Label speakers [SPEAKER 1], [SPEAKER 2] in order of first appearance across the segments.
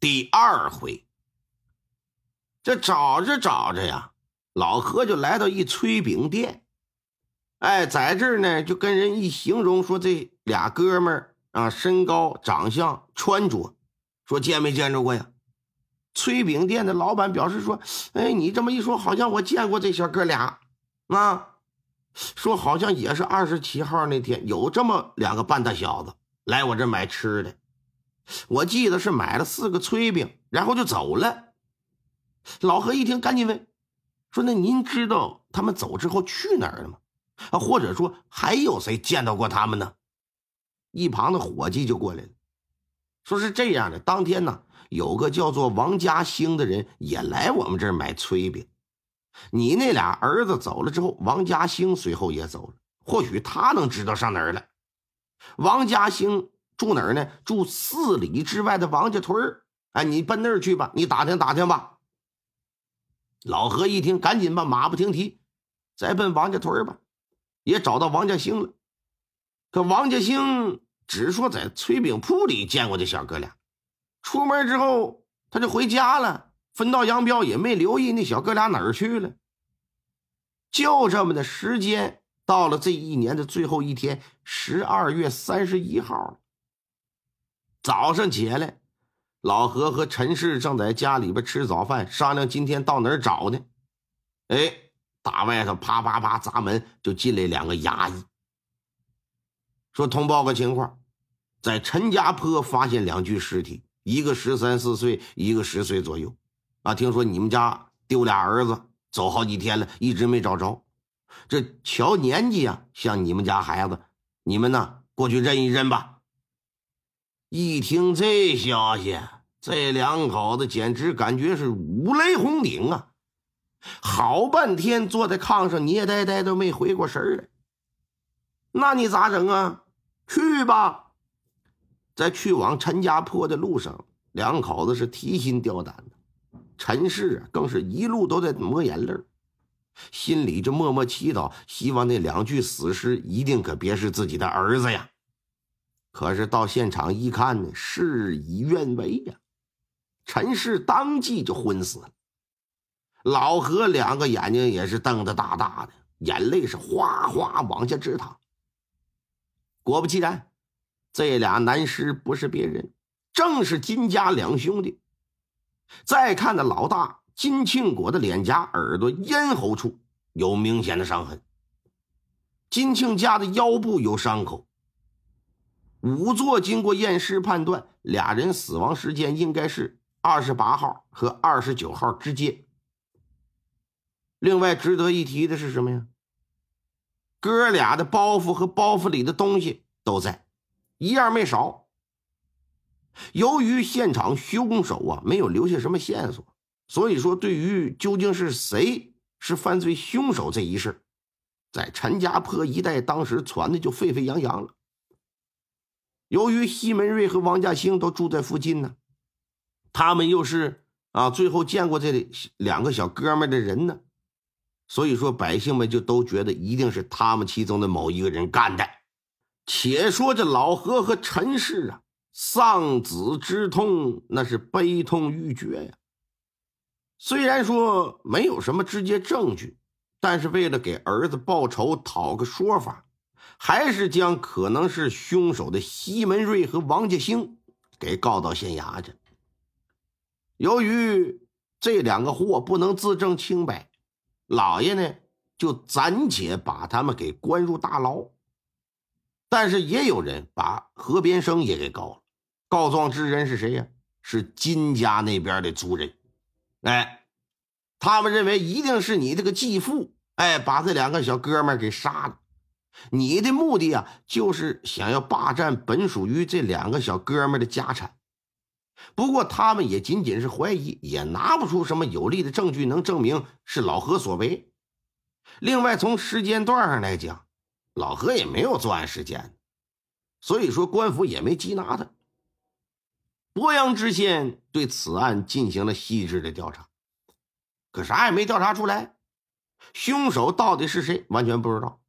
[SPEAKER 1] 第二回，这找着找着呀，老何就来到一炊饼店。哎，在这儿呢，就跟人一形容说，这俩哥们儿啊，身高、长相、穿着，说见没见着过呀？炊饼店的老板表示说：“哎，你这么一说，好像我见过这小哥俩啊。说好像也是二十七号那天，有这么两个半大小子来我这买吃的。”我记得是买了四个炊饼，然后就走了。老何一听，赶紧问说：“那您知道他们走之后去哪儿了吗？啊，或者说还有谁见到过他们呢？”一旁的伙计就过来了，说是这样的：当天呢，有个叫做王家兴的人也来我们这儿买炊饼。你那俩儿子走了之后，王家兴随后也走了，或许他能知道上哪儿了。王家兴。住哪儿呢？住四里之外的王家屯。哎，你奔那儿去吧，你打听打听吧。老何一听，赶紧把马不停蹄，再奔王家屯吧。也找到王家兴了，可王家兴只说在炊饼铺里见过这小哥俩。出门之后，他就回家了，分道扬镳，也没留意那小哥俩哪儿去了。就这么的时间，到了这一年的最后一天，十二月三十一号了。早上起来，老何和陈氏正在家里边吃早饭，商量今天到哪儿找呢？哎，大外头啪啪啪砸门，就进来两个衙役，说通报个情况，在陈家坡发现两具尸体，一个十三四岁，一个十岁左右。啊，听说你们家丢俩儿子，走好几天了，一直没找着。这瞧年纪啊，像你们家孩子，你们呢过去认一认吧。一听这消息，这两口子简直感觉是五雷轰顶啊！好半天坐在炕上捏呆呆都没回过神来。那你咋整啊？去吧！在去往陈家坡的路上，两口子是提心吊胆的。陈氏啊更是一路都在抹眼泪心里就默默祈祷，希望那两具死尸一定可别是自己的儿子呀。可是到现场一看呢，事与愿违呀！陈氏当即就昏死了。老何两个眼睛也是瞪得大大的，眼泪是哗哗往下直淌。果不其然，这俩男尸不是别人，正是金家两兄弟。再看那老大金庆国的脸颊、耳朵、咽喉处有明显的伤痕，金庆家的腰部有伤口。仵作经过验尸判断，俩人死亡时间应该是二十八号和二十九号之间。另外值得一提的是什么呀？哥俩的包袱和包袱里的东西都在，一样没少。由于现场凶手啊没有留下什么线索，所以说对于究竟是谁是犯罪凶手这一事，在陈家坡一带当时传的就沸沸扬扬了。由于西门瑞和王家兴都住在附近呢，他们又是啊最后见过这两个小哥们的人呢，所以说百姓们就都觉得一定是他们其中的某一个人干的。且说这老何和陈氏啊，丧子之痛那是悲痛欲绝呀。虽然说没有什么直接证据，但是为了给儿子报仇，讨个说法。还是将可能是凶手的西门瑞和王家兴给告到县衙去。由于这两个货不能自证清白，老爷呢就暂且把他们给关入大牢。但是也有人把何边生也给告了。告状之人是谁呀？是金家那边的族人。哎，他们认为一定是你这个继父，哎，把这两个小哥们给杀了。你的目的啊，就是想要霸占本属于这两个小哥们的家产。不过他们也仅仅是怀疑，也拿不出什么有力的证据能证明是老何所为。另外，从时间段上来讲，老何也没有作案时间，所以说官府也没缉拿他。鄱阳知县对此案进行了细致的调查，可啥也没调查出来，凶手到底是谁，完全不知道。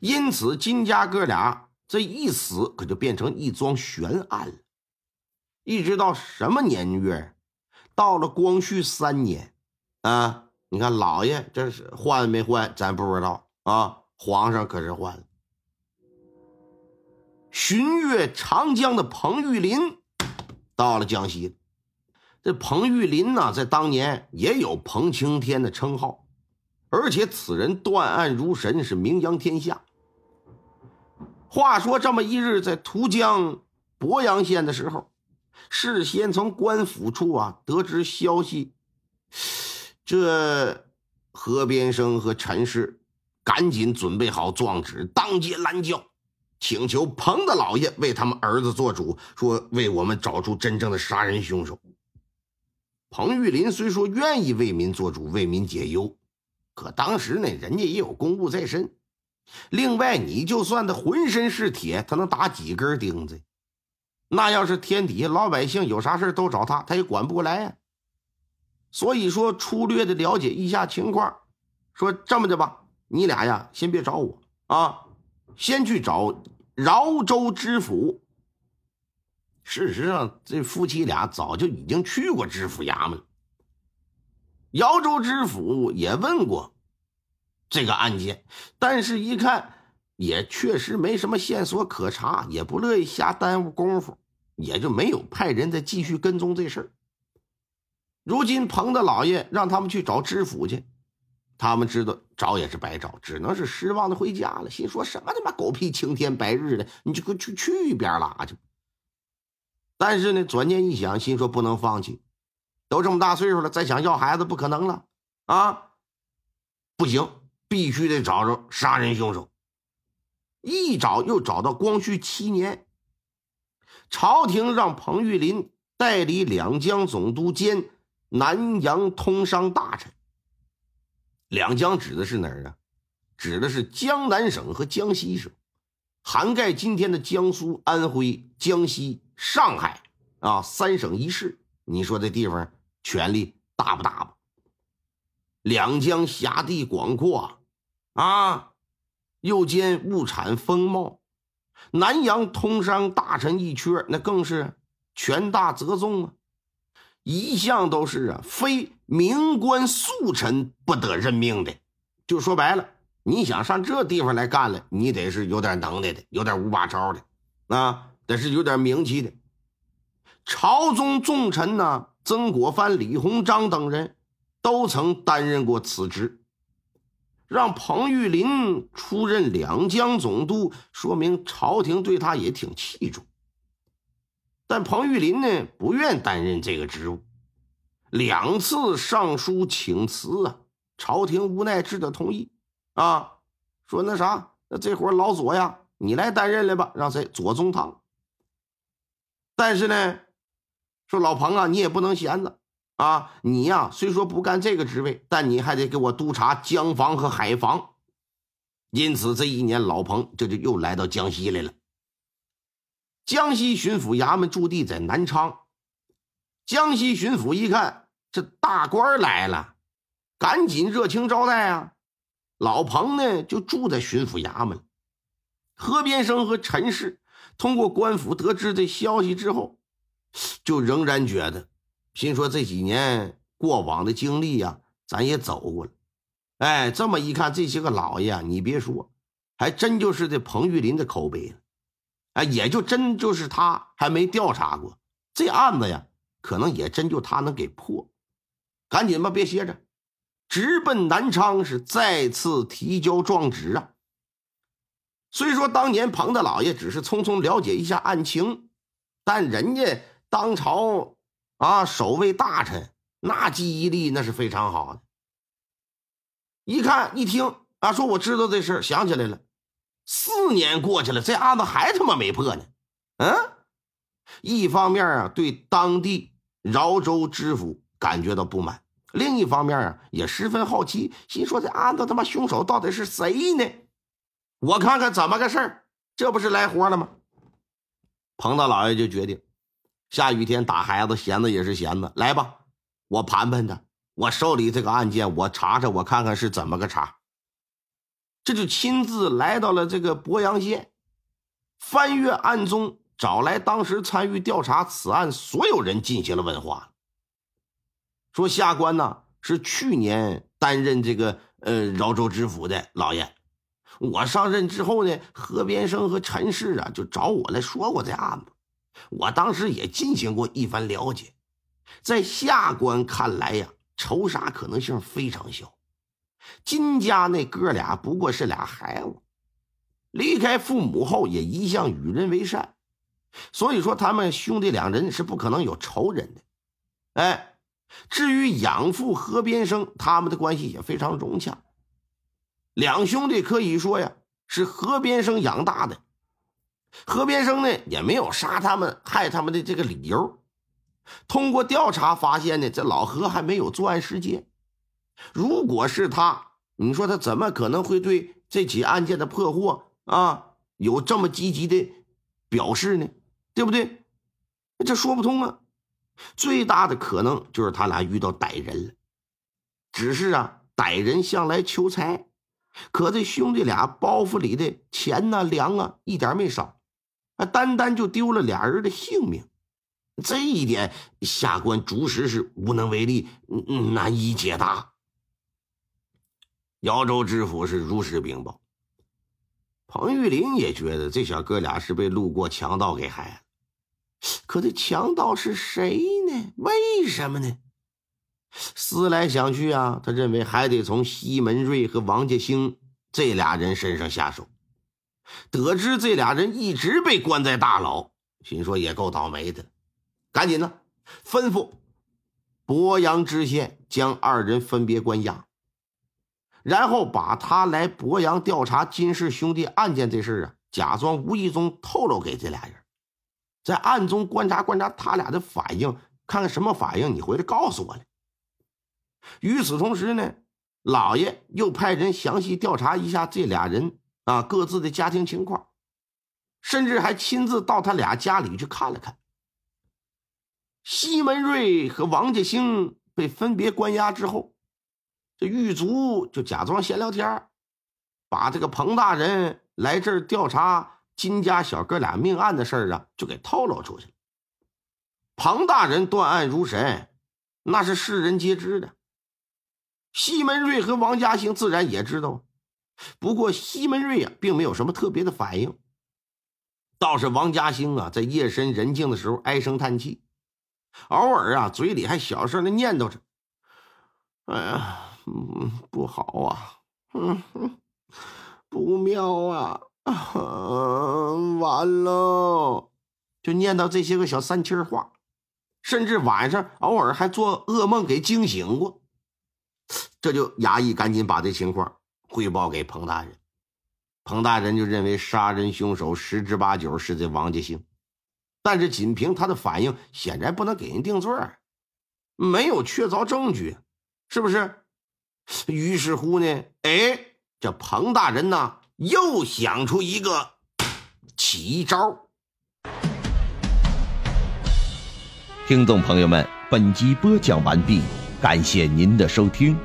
[SPEAKER 1] 因此，金家哥俩这一死，可就变成一桩悬案了。一直到什么年月？到了光绪三年，啊，你看老爷这是换没换，咱不知道啊。皇上可是换了。巡阅长江的彭玉麟到了江西，这彭玉麟呢，在当年也有彭青天的称号，而且此人断案如神，是名扬天下。话说这么一日，在涂江鄱阳县的时候。事先从官府处啊得知消息，这何边生和陈氏赶紧准备好状纸，当街拦轿，请求彭大老爷为他们儿子做主，说为我们找出真正的杀人凶手。彭玉林虽说愿意为民做主，为民解忧，可当时呢，人家也有公务在身。另外，你就算他浑身是铁，他能打几根钉子？那要是天底下老百姓有啥事都找他，他也管不过来呀。所以说，粗略的了解一下情况，说这么的吧，你俩呀，先别找我啊，先去找饶州知府。事实上，这夫妻俩早就已经去过知府衙门了。瑶州知府也问过这个案件，但是一看。也确实没什么线索可查，也不乐意瞎耽误功夫，也就没有派人再继续跟踪这事儿。如今彭大老爷让他们去找知府去，他们知道找也是白找，只能是失望的回家了。心说什么他妈狗屁青天白日的，你就去去一边拉去。但是呢，转念一想，心说不能放弃，都这么大岁数了，再想要孩子不可能了啊！不行，必须得找着杀人凶手。一找又找到光绪七年，朝廷让彭玉麟代理两江总督兼南洋通商大臣。两江指的是哪儿啊？指的是江南省和江西省，涵盖今天的江苏、安徽、江西、上海啊三省一市。你说这地方权力大不大吧？两江辖地广阔啊。又兼物产丰茂，南洋通商大臣一缺，那更是权大责重啊！一向都是啊，非名官素臣不得任命的。就说白了，你想上这地方来干了，你得是有点能耐的，有点五把招的啊，得是有点名气的。朝中重臣呢，曾国藩、李鸿章等人都曾担任过此职。让彭玉麟出任两江总督，说明朝廷对他也挺器重。但彭玉麟呢，不愿担任这个职务，两次上书请辞啊，朝廷无奈只得同意。啊，说那啥，那这活老左呀，你来担任来吧，让谁？左宗棠。但是呢，说老彭啊，你也不能闲着。啊，你呀，虽说不干这个职位，但你还得给我督察江防和海防。因此，这一年老彭这就又来到江西来了。江西巡抚衙门驻地在南昌，江西巡抚一看这大官来了，赶紧热情招待啊。老彭呢，就住在巡抚衙门。何边生和陈氏通过官府得知这消息之后，就仍然觉得。心说这几年过往的经历呀，咱也走过了。哎，这么一看，这些个老爷啊，你别说，还真就是这彭玉林的口碑了。哎，也就真就是他还没调查过这案子呀，可能也真就他能给破。赶紧吧，别歇着，直奔南昌，是再次提交状纸啊。虽说当年彭大老爷只是匆匆了解一下案情，但人家当朝。啊，守卫大臣那记忆力那是非常好的。一看一听啊，说我知道这事想起来了。四年过去了，这案子还他妈没破呢。嗯，一方面啊对当地饶州知府感觉到不满，另一方面啊也十分好奇，心说这案子他妈凶手到底是谁呢？我看看怎么个事儿，这不是来活了吗？彭大老爷就决定，下雨天打孩子闲的也是闲的，来吧，我盘盘他，我受理这个案件，我查查，我看看是怎么个查。这就亲自来到了这个鄱阳县，翻阅案宗，找来当时参与调查此案所有人进行了问话。说下官呢是去年担任这个呃饶州知府的老爷。我上任之后呢，何边生和陈氏啊就找我来说过这案子，我当时也进行过一番了解，在下官看来呀，仇杀可能性非常小。金家那哥俩不过是俩孩子，离开父母后也一向与人为善，所以说他们兄弟两人是不可能有仇人的。哎，至于养父何边生，他们的关系也非常融洽。两兄弟可以说呀，是何边生养大的。何边生呢，也没有杀他们、害他们的这个理由。通过调查发现呢，这老何还没有作案时间。如果是他，你说他怎么可能会对这起案件的破获啊有这么积极的表示呢？对不对？这说不通啊。最大的可能就是他俩遇到歹人了。只是啊，歹人向来求财。可这兄弟俩包袱里的钱呐、粮啊，一点没少，啊，单单就丢了俩人的性命，这一点下官着实是无能为力，难以解答。姚州知府是如实禀报，彭玉林也觉得这小哥俩是被路过强盗给害了，可这强盗是谁呢？为什么呢？思来想去啊，他认为还得从西门瑞和王家兴这俩人身上下手。得知这俩人一直被关在大牢，心说也够倒霉的，赶紧呢，吩咐博阳知县将二人分别关押，然后把他来博阳调查金氏兄弟案件这事啊，假装无意中透露给这俩人，在暗中观察观察他俩的反应，看看什么反应，你回来告诉我来。与此同时呢，老爷又派人详细调查一下这俩人啊各自的家庭情况，甚至还亲自到他俩家里去看了看。西门瑞和王家兴被分别关押之后，这狱卒就假装闲聊天，把这个彭大人来这儿调查金家小哥俩命案的事儿啊，就给透露出去了。彭大人断案如神，那是世人皆知的。西门瑞和王家兴自然也知道，不过西门瑞啊，并没有什么特别的反应。倒是王家兴啊，在夜深人静的时候唉声叹气，偶尔啊，嘴里还小声的念叨着：“哎呀，嗯，不好啊，嗯，不妙啊，完了！”就念叨这些个小三七话，甚至晚上偶尔还做噩梦给惊醒过。这就衙役赶紧把这情况汇报给彭大人，彭大人就认为杀人凶手十之八九是这王家兴，但是仅凭他的反应，显然不能给人定罪，没有确凿证据，是不是？于是乎呢，哎，这彭大人呢又想出一个奇招。
[SPEAKER 2] 听众朋友们，本集播讲完毕，感谢您的收听。